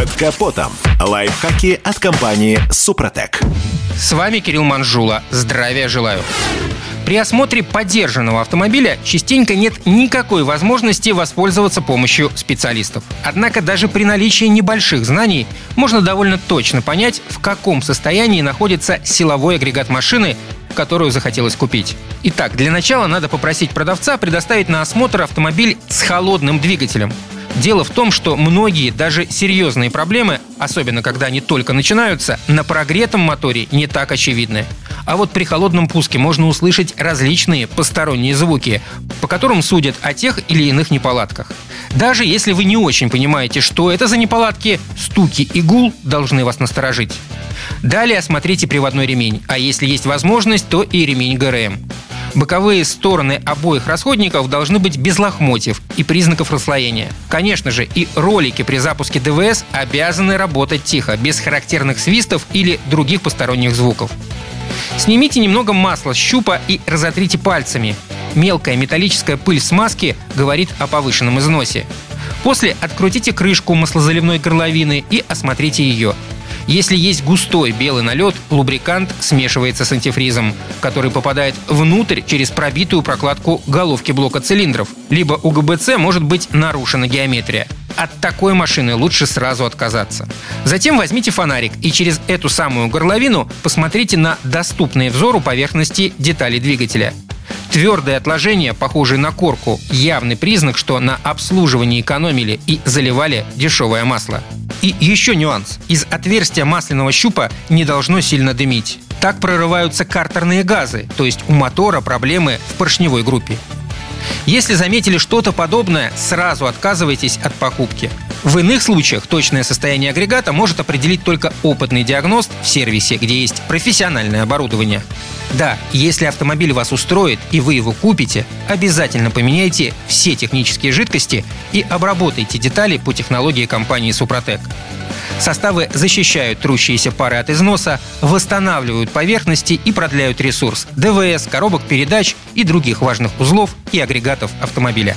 Под капотом. Лайфхаки от компании «Супротек». С вами Кирилл Манжула. Здравия желаю. При осмотре подержанного автомобиля частенько нет никакой возможности воспользоваться помощью специалистов. Однако даже при наличии небольших знаний можно довольно точно понять, в каком состоянии находится силовой агрегат машины, которую захотелось купить. Итак, для начала надо попросить продавца предоставить на осмотр автомобиль с холодным двигателем. Дело в том, что многие, даже серьезные проблемы, особенно когда они только начинаются, на прогретом моторе не так очевидны. А вот при холодном пуске можно услышать различные посторонние звуки, по которым судят о тех или иных неполадках. Даже если вы не очень понимаете, что это за неполадки, стуки и гул должны вас насторожить. Далее осмотрите приводной ремень, а если есть возможность, то и ремень ГРМ. Боковые стороны обоих расходников должны быть без лохмотьев и признаков расслоения. Конечно же, и ролики при запуске ДВС обязаны работать тихо, без характерных свистов или других посторонних звуков. Снимите немного масла с щупа и разотрите пальцами. Мелкая металлическая пыль в смазке говорит о повышенном износе. После открутите крышку маслозаливной горловины и осмотрите ее. Если есть густой белый налет, лубрикант смешивается с антифризом, который попадает внутрь через пробитую прокладку головки блока цилиндров. Либо у ГБЦ может быть нарушена геометрия. От такой машины лучше сразу отказаться. Затем возьмите фонарик и через эту самую горловину посмотрите на доступные взору поверхности деталей двигателя. Твердые отложения, похожие на корку, явный признак, что на обслуживании экономили и заливали дешевое масло. И еще нюанс. Из отверстия масляного щупа не должно сильно дымить. Так прорываются картерные газы, то есть у мотора проблемы в поршневой группе. Если заметили что-то подобное, сразу отказывайтесь от покупки. В иных случаях точное состояние агрегата может определить только опытный диагност в сервисе, где есть профессиональное оборудование. Да, если автомобиль вас устроит и вы его купите, обязательно поменяйте все технические жидкости и обработайте детали по технологии компании «Супротек». Составы защищают трущиеся пары от износа, восстанавливают поверхности и продляют ресурс ДВС, коробок передач и других важных узлов и агрегатов автомобиля.